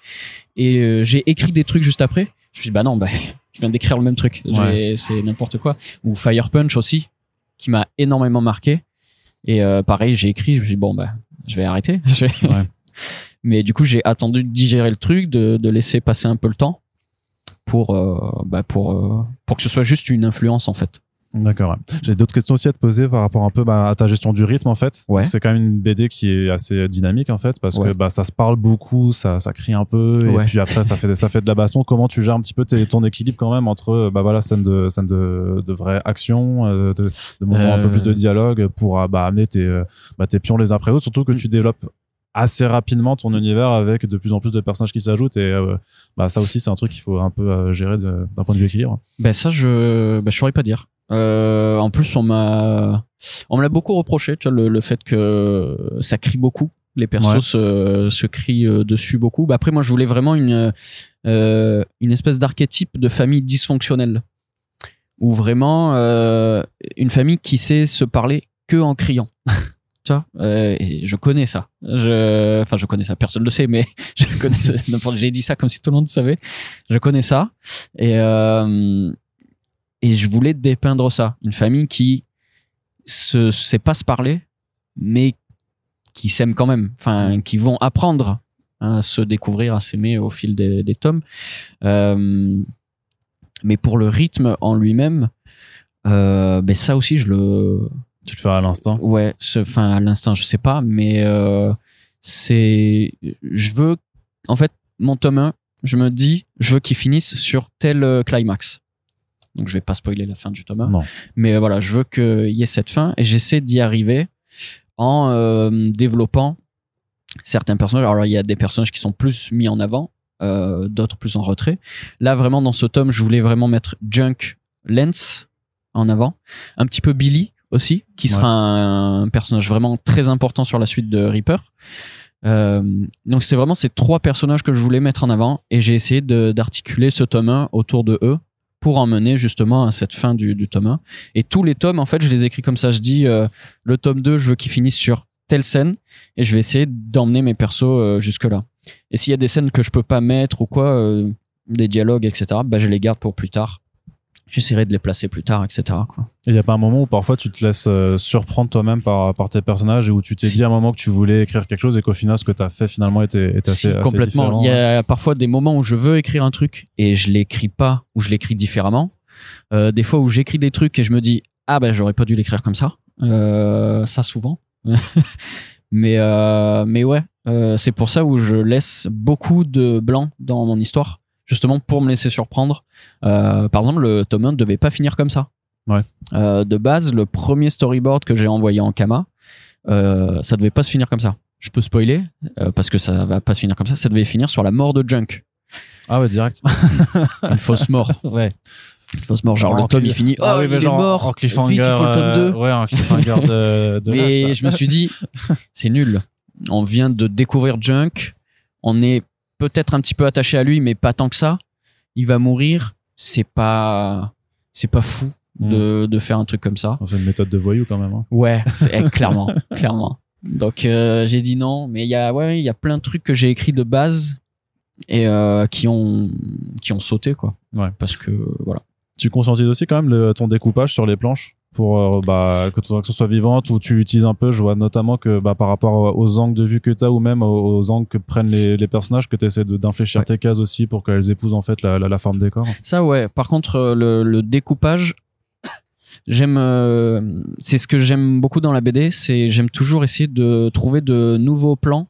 Et j'ai écrit des trucs juste après. Je me suis dit bah non bah je viens d'écrire le même truc. Ouais. c'est n'importe quoi. Ou Fire Punch aussi qui m'a énormément marqué. Et euh, pareil j'ai écrit je me suis dit bon bah je vais arrêter. Je vais- Ouais. mais du coup j'ai attendu de digérer le truc de, de laisser passer un peu le temps pour euh, bah, pour euh, pour que ce soit juste une influence en fait D'accord. ouais. J'ai d'autres questions aussi à te poser par rapport un peu bah, à ta gestion du rythme en fait. Ouais. C'est quand même une BD qui est assez dynamique en fait parce Ouais. que bah ça se parle beaucoup, ça ça crie un peu et Ouais. puis après ça fait ça fait de la baston. Comment tu gères un petit peu ton équilibre quand même entre bah voilà scène de scène de de vraie action, euh, de, de moments un peu Euh. plus de dialogue pour euh, bah amener tes euh, bah, tes pions les uns après les autres. Surtout que Mm. tu développes assez rapidement ton univers avec de plus en plus de personnages qui s'ajoutent et euh, bah ça aussi c'est un truc qu'il faut un peu euh, gérer d'un point de vue équilibre. Ben ça, je, ben, je saurais pas dire. Euh, en plus, on m'a, on me l'a beaucoup reproché, tu vois, le, le fait que ça crie beaucoup. Les persos Ouais. se, se crient euh, dessus beaucoup. Bah après, moi, je voulais vraiment une, euh, une espèce d'archétype de famille dysfonctionnelle, ou vraiment euh, une famille qui sait se parler que en criant. tu vois, euh, et je connais ça. Je, enfin, je connais ça. Personne ne le sait, mais je connais. J'ai dit ça comme si tout le monde savait. Je connais ça. Et euh, et je voulais dépeindre ça, une famille qui se sait pas se parler, mais qui s'aiment quand même, enfin qui vont apprendre à se découvrir, à s'aimer au fil des, des tomes. Euh, mais pour le rythme en lui-même, euh, ben ça aussi je le, Tu le fais à l'instant. ouais, enfin à l'instant je sais pas, mais euh, c'est, je veux, en fait, mon tome 1, je me dis, je veux qu'il finisse sur tel climax. Donc je vais pas spoiler la fin du tome 1. Non. Mais euh, voilà, je veux qu'il y ait cette fin et j'essaie d'y arriver en euh, développant certains personnages. Alors il y a des personnages qui sont plus mis en avant, euh, d'autres plus en retrait. Là vraiment dans ce tome, je voulais vraiment mettre Junk Lens en avant, un petit peu Billy aussi, qui sera un, un personnage vraiment très important sur la suite de Reaper. Euh, donc c'était vraiment ces trois personnages que je voulais mettre en avant et j'ai essayé d'articuler ce tome 1 autour de eux pour emmener justement à cette fin du, tome 1. Et tous les tomes, en fait, je les écris comme ça. Je dis, euh, le tome 2, je veux qu'il finisse sur telle scène et je vais essayer d'emmener mes persos euh, jusque-là. Et s'il y a des scènes que je peux pas mettre ou quoi, euh, des dialogues, etc., bah, je les garde pour plus tard. J'essaierai de les placer plus tard, etc. Quoi. Il y a pas un moment où parfois tu te laisses euh, surprendre toi-même par, par tes personnages et où tu t'es Si. dit à un moment que tu voulais écrire quelque chose et qu'au final ce que tu as fait finalement était, était Si, assez, complètement. Il y a parfois des moments où je veux écrire un truc et je l'écris pas ou je l'écris différemment. Euh, des fois où j'écris des trucs et je me dis ah ben j'aurais pas dû l'écrire comme ça. Euh, ça souvent. mais mais ouais, c'est pour ça où je laisse beaucoup de blanc dans mon histoire, justement pour me laisser surprendre. Euh, par exemple, le tome 1 ne devait pas finir comme ça. Ouais. Euh, de base, le premier storyboard que j'ai envoyé en Kama, euh, ça devait pas se finir comme ça. Je peux spoiler parce que ça va pas se finir comme ça. Ça devait finir sur la mort de Junk, Ah ouais, direct. une fausse mort, ouais. une fausse mort. Genre En le tome il finit, oh Ah oui, il mais est genre mort, en cliffhanger. vite il faut le tome 2. euh, ouais, en cliffhanger de, de Mais je me suis dit, c'est nul. On vient de découvrir Junk. On est peut-être un petit peu attaché à lui, mais pas tant que ça. Il va mourir. C'est pas, c'est pas fou de, de faire un truc comme ça. C'est une méthode de voyou quand même. hein. Ouais, c'est eh, clairement, clairement. Donc euh, j'ai dit non, mais il y a, ouais, il y a plein de trucs que j'ai écrits de base et euh, qui ont, qui ont sauté quoi. Ouais. Parce que voilà. Tu conscientises aussi quand même le, ton découpage sur les planches? Pour euh, bah, que ton action soit vivante ou tu utilises un peu je vois notamment que bah, par rapport aux angles de vue que tu as ou même aux, angles que prennent les, les personnages que tu essaies d'infléchir Ouais. tes cases aussi pour qu'elles épousent en fait la, la, la forme des corps Ça ouais. Par contre euh, le, le découpage, j'aime, euh, c'est ce que j'aime beaucoup dans la BD, c'est j'aime toujours essayer de trouver de nouveaux plans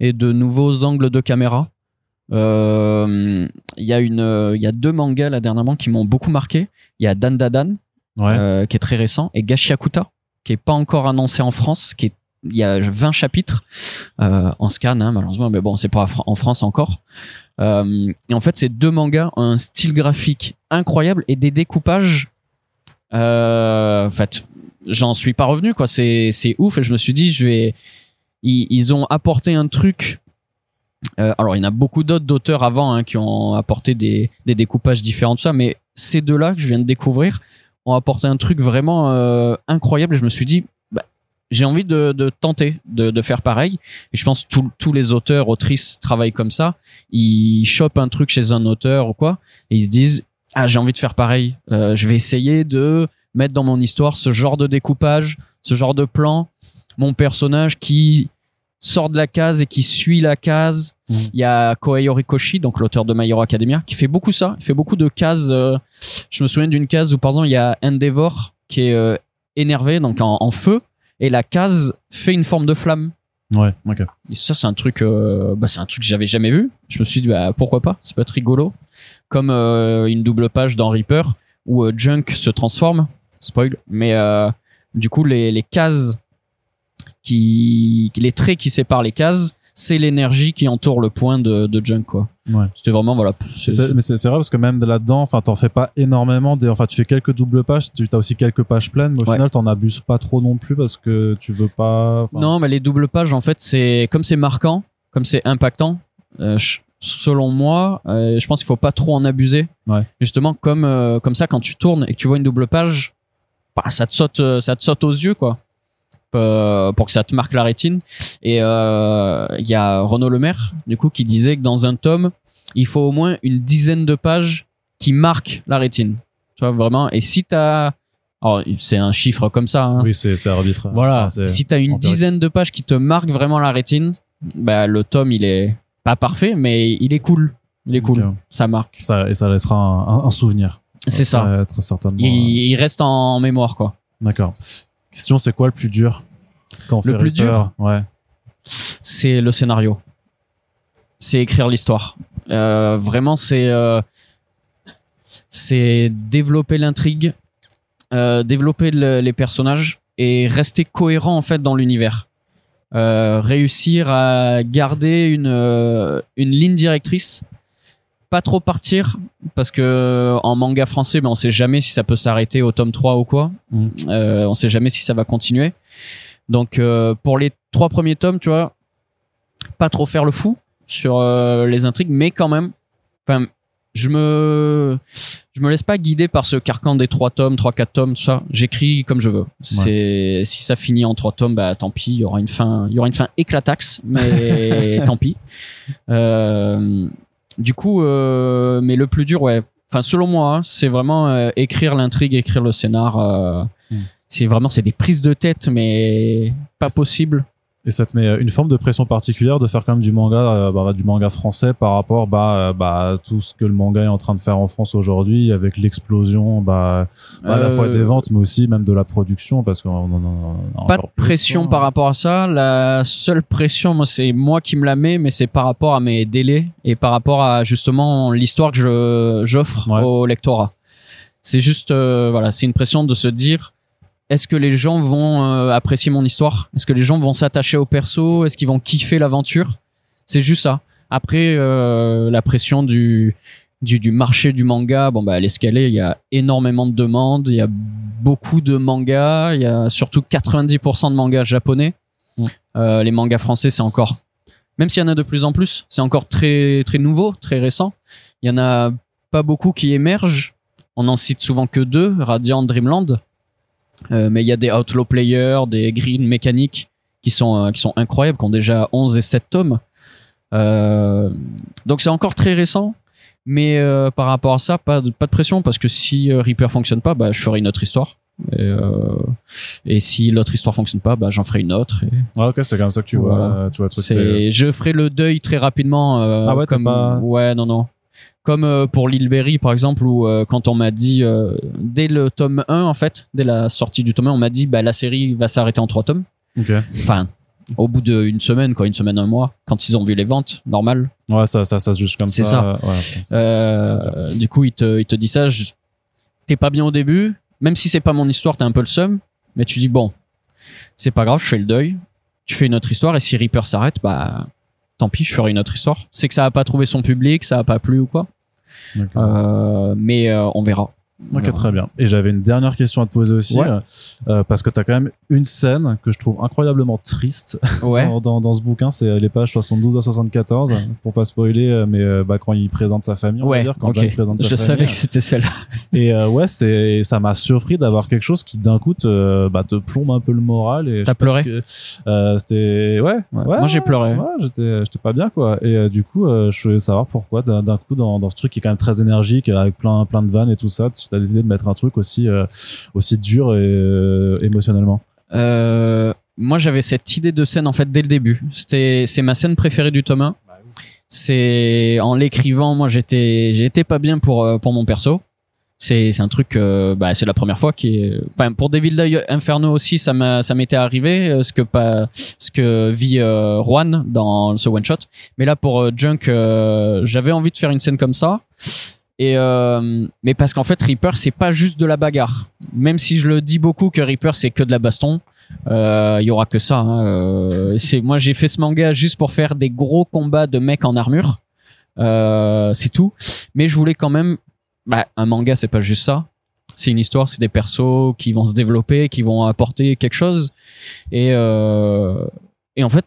et de nouveaux angles de caméra. Euh, Il y a une, il y a deux mangas là dernièrement qui m'ont beaucoup marqué. Il y a Dan Dadan euh, qui est très récent, et Gashiakuta, qui est pas encore annoncé en France, qui est il y a 20 chapitres euh, en scan, hein, malheureusement, mais bon, c'est pas en France encore. Euh, et en fait, ces deux mangas ont un style graphique incroyable et des découpages. En fait, j'en suis pas revenu, quoi. C'est c'est ouf, et je me suis dit, je vais. Ils, ils ont apporté un truc. Alors, il y en a beaucoup d'autres d'auteurs avant hein, qui ont apporté des, des découpages différents, tout ça, mais ces deux-là que je viens de découvrir, ont apporté un truc vraiment euh, incroyable. Et je me suis dit bah, j'ai envie de, tenter de, faire pareil. Et je pense que tous- tous les auteurs autrices travaillent comme ça. Ils chopent un truc chez un auteur ou quoi et ils se disent ah j'ai envie de faire pareil. Euh, je vais essayer de mettre dans mon histoire ce genre de découpage ce genre de plan mon personnage qui sort de la case et qui suit la case. Mhm. il y a Kohei Horikoshi donc l'auteur de My Hero Academia qui fait beaucoup ça il fait beaucoup de cases euh, je me souviens d'une case où par exemple il y a Endeavor qui est euh, énervé donc en, en feu et la case fait une forme de flamme. Ouais ok. Et ça c'est un truc euh, bah, c'est un truc que j'avais jamais vu. Je me suis dit bah, pourquoi pas peut être rigolo. Comme euh, une double page dans Reaper où Junk se transforme. Spoil. Mais du coup les, les cases qui les traits qui séparent les cases c'est l'énergie qui entoure le point de, de Junk quoi ouais c'était vraiment voilà mais c'est vrai parce que même de là-dedans, enfin, t'en fais pas énormément. Des, enfin, tu fais quelques doubles pages, tu as aussi quelques pages pleines, mais au Ouais. final, t'en abuses pas trop non plus parce que tu veux pas. Non, mais les doubles pages, en fait, c'est comme c'est marquant, comme c'est impactant. euh, je- selon moi, euh, je pense qu'il faut pas trop en abuser. Ouais. Justement, comme euh, comme ça, quand tu tournes et que tu vois une double page, bah, ça te saute, ça te saute aux yeux, quoi, Euh, pour que ça te marque la rétine. Et euh, il y a Renaud Lemaire, du coup, qui disait que dans un tome, il faut au moins une dizaine de pages qui marquent la rétine. Tu vois vraiment. Et si t'as, alors c'est un chiffre comme ça. hein. Oui, c'est arbitraire. Voilà. Enfin, si t'as une empirique. dizaine de pages qui te marquent vraiment la rétine, bah, le tome, il est, pas parfait, mais il est cool. Il est cool. Ça marque. Ça, et ça laissera un, souvenir. C'est ça. Très certainement. Il, il reste en mémoire, quoi. D'accord. Question, c'est quoi le plus dur quand on Le fait plus dur Ouais. c'est le scénario. C'est écrire l'histoire. Euh, vraiment, c'est euh, c'est développer l'intrigue, euh, développer le- les personnages et rester cohérent en fait dans l'univers. Réussir à garder une une ligne directrice, pas trop partir parce que en manga français, ben on sait jamais si ça peut s'arrêter au tome 3 ou quoi. Mm. Euh, on sait jamais si ça va continuer. Donc euh, pour les trois premiers tomes, tu vois, pas trop faire le fou sur euh, les intrigues, mais quand même, enfin, je me, je me laisse pas guider par ce carcan des trois tomes, trois quatre tomes, tout ça. J'écris comme je veux. C'est si ça finit en trois tomes, bah tant pis, il y aura une fin, il y aura une fin éclataxe, mais tant pis. Euh, du coup, euh, mais le plus dur, ouais. Enfin, selon moi, hein, c'est vraiment euh, écrire l'intrigue, écrire le scénar. euh, Mm. C'est vraiment, c'est des prises de tête, mais pas possible. Et ça te met euh, une forme de pression particulière de faire quand même du manga, euh, bah, du manga français par rapport bah, euh, bah, à tout ce que le manga est en train de faire en France aujourd'hui avec l'explosion bah, bah, à la fois des ventes mais aussi même de la production parce qu'on en a pas de plus, pression par rapport à ça. La seule pression, moi, c'est moi qui me la mets, mais c'est par rapport à mes délais et par rapport à justement l'histoire que j'offre Ouais. au lectorat. C'est juste, euh, voilà, c'est une pression de se dire, est-ce que les gens vont euh, apprécier mon histoire? Est-ce que les gens vont s'attacher au perso? Est-ce qu'ils vont kiffer l'aventure? C'est juste ça. Après, euh, la pression du, du, du marché du manga, bon, bah, elle est. Il y a énormément de demandes. Il y a beaucoup de mangas. Il y a surtout 90% de mangas japonais. Mm. Euh, les mangas français, c'est encore, même s'il y en a de plus en plus, c'est encore très, très nouveau, très récent. Il y en a pas beaucoup qui émergent. On en cite souvent que deux, Radiant, Dreamland. Euh, mais il y a des Outlaw Players, des Green Mécaniques qui sont, euh, qui sont incroyables, qui ont déjà 11 et 7 tomes. Euh, donc c'est encore très récent. Mais par rapport à ça, pas de, pas de pression parce que si Reaper fonctionne pas, bah, je ferai une autre histoire. Et, euh, et si l'autre histoire fonctionne pas, bah, j'en ferai une autre. Et Ouais, ok, c'est comme ça que tu vois, Voilà. tu vois le truc, c'est- c'est, je ferai le deuil très rapidement. euh, Ah ouais, comme, pas- ouais, non, non. Comme euh, pour Berry, par exemple, où euh, quand on m'a dit, euh, dès le tome 1, en fait, dès la sortie du tome 1, on m'a dit, bah, la série va s'arrêter en trois tomes. Ok. Enfin, au bout d'une semaine, quoi, une semaine, un mois, quand ils ont vu les ventes, normal. Ouais, ça, ça, ça se juge comme ça. C'est ça. euh, ouais. Euh, du coup, il te, il te dit ça. T'es pas bien au début, même si c'est pas mon histoire, t'es un peu le seum, mais tu dis bon, c'est pas grave, je fais le deuil. Tu fais une autre histoire et si Reaper s'arrête, bah tant pis, je ferai une autre histoire. C'est que ça a pas trouvé son public, ça a pas plu ou quoi. Euh, mais euh, on verra. Ok, très bien. Et j'avais une dernière question à te poser aussi, Ouais. euh, euh, parce que tu as quand même une scène que je trouve incroyablement triste Ouais. dans, dans, dans ce bouquin. C'est les pages 72 à 74, pour pas spoiler, euh, mais euh, bah, quand il présente sa famille, on va dire, quand ok. Jack présente sa Je famille. savais que c'était celle-là. Et euh, ouais, c'est ça m'a surpris d'avoir quelque chose qui d'un coup te, bah, te plombe un peu le moral. Et je T'as pleuré euh, C'était ouais. Moi, j'ai pleuré. Ouais, j'étais j'étais pas bien quoi. Et euh, du coup, euh, je voulais savoir pourquoi d'un d'un coup dans, dans ce truc qui est quand même très énergique avec plein plein de vannes et tout ça, tu as décidé de mettre un truc aussi euh, aussi dur et euh, émotionnellement. Euh, moi, j'avais cette idée de scène en fait dès le début. C'est ma scène préférée du tome 1. C'est en l'écrivant, moi, j'étais, j'étais pas bien pour pour mon perso. C'est, un truc, bah, c'est la première fois qui, enfin, pour Devil Day Inferno aussi, ça m'a, ça m'était arrivé, ce que pas, ce que vit euh, Juan dans ce one shot. Mais là, pour Junk, j'avais envie de faire une scène comme ça. Euh, mais parce qu'en fait, Reaper, c'est pas juste de la bagarre. Même si je le dis beaucoup que Reaper, c'est que de la baston, euh, il y aura que ça. hein. Euh, moi, j'ai fait ce manga juste pour faire des gros combats de mecs en armure. Euh, c'est tout. Mais je voulais quand même. Bah, un manga, c'est pas juste ça. C'est une histoire, c'est des persos qui vont se développer, qui vont apporter quelque chose. Et euh, et en fait,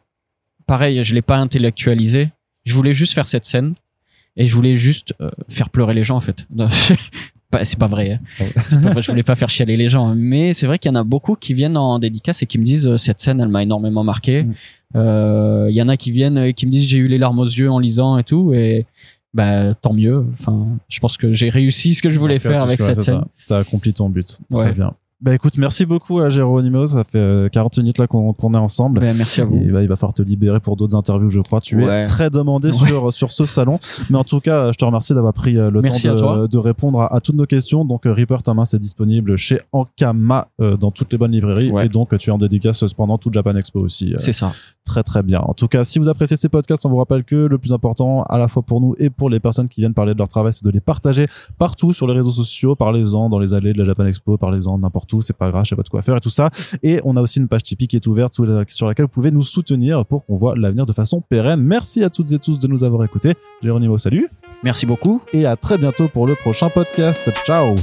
pareil, je l'ai pas intellectualisé. Je voulais juste faire cette scène et je voulais juste euh, faire pleurer les gens en fait. C'est pas vrai. hein. Pas vrai, je voulais pas faire chialer les gens, mais c'est vrai qu'il y en a beaucoup qui viennent en dédicace et qui me disent euh, cette scène, elle m'a énormément marqué. Mm. Euh, Il y en a qui viennent et qui me disent j'ai eu les larmes aux yeux en lisant et tout et bah tant mieux. Enfin, je pense que j'ai réussi ce que je voulais faire avec cette scène. T'as accompli ton but. Très Ouais. bien. Bah écoute, merci beaucoup à Géronimo. Ça fait euh, 40 minutes là qu'on est ensemble. Ben, merci à vous. Et, bah, il va falloir te libérer pour d'autres interviews, je crois. Tu es très demandé Ouais. sur sur ce salon. Mais en tout cas, je te remercie d'avoir pris euh, le Merci temps de, de répondre à, à toutes nos questions. Donc, euh, Reaper Thomas, c'est disponible chez Ankama euh, dans toutes les bonnes librairies. Ouais. Et donc, euh, tu es en dédicace pendant tout Japan Expo aussi. euh, C'est ça. Très très bien. En tout cas, si vous appréciez ces podcasts, on vous rappelle que le plus important, à la fois pour nous et pour les personnes qui viennent parler de leur travail, c'est de les partager partout sur les réseaux sociaux. Parlez-en dans les allées de la Japan Expo, parlez-en n'importe où, c'est pas grave, je sais pas de quoi faire et tout ça. Et on a aussi une page Tipeee qui est ouverte sur laquelle vous pouvez nous soutenir pour qu'on voit l'avenir de façon pérenne. Merci à toutes et tous de nous avoir écoutés. Géronimo, salut. Merci beaucoup. Et à très bientôt pour le prochain podcast. Ciao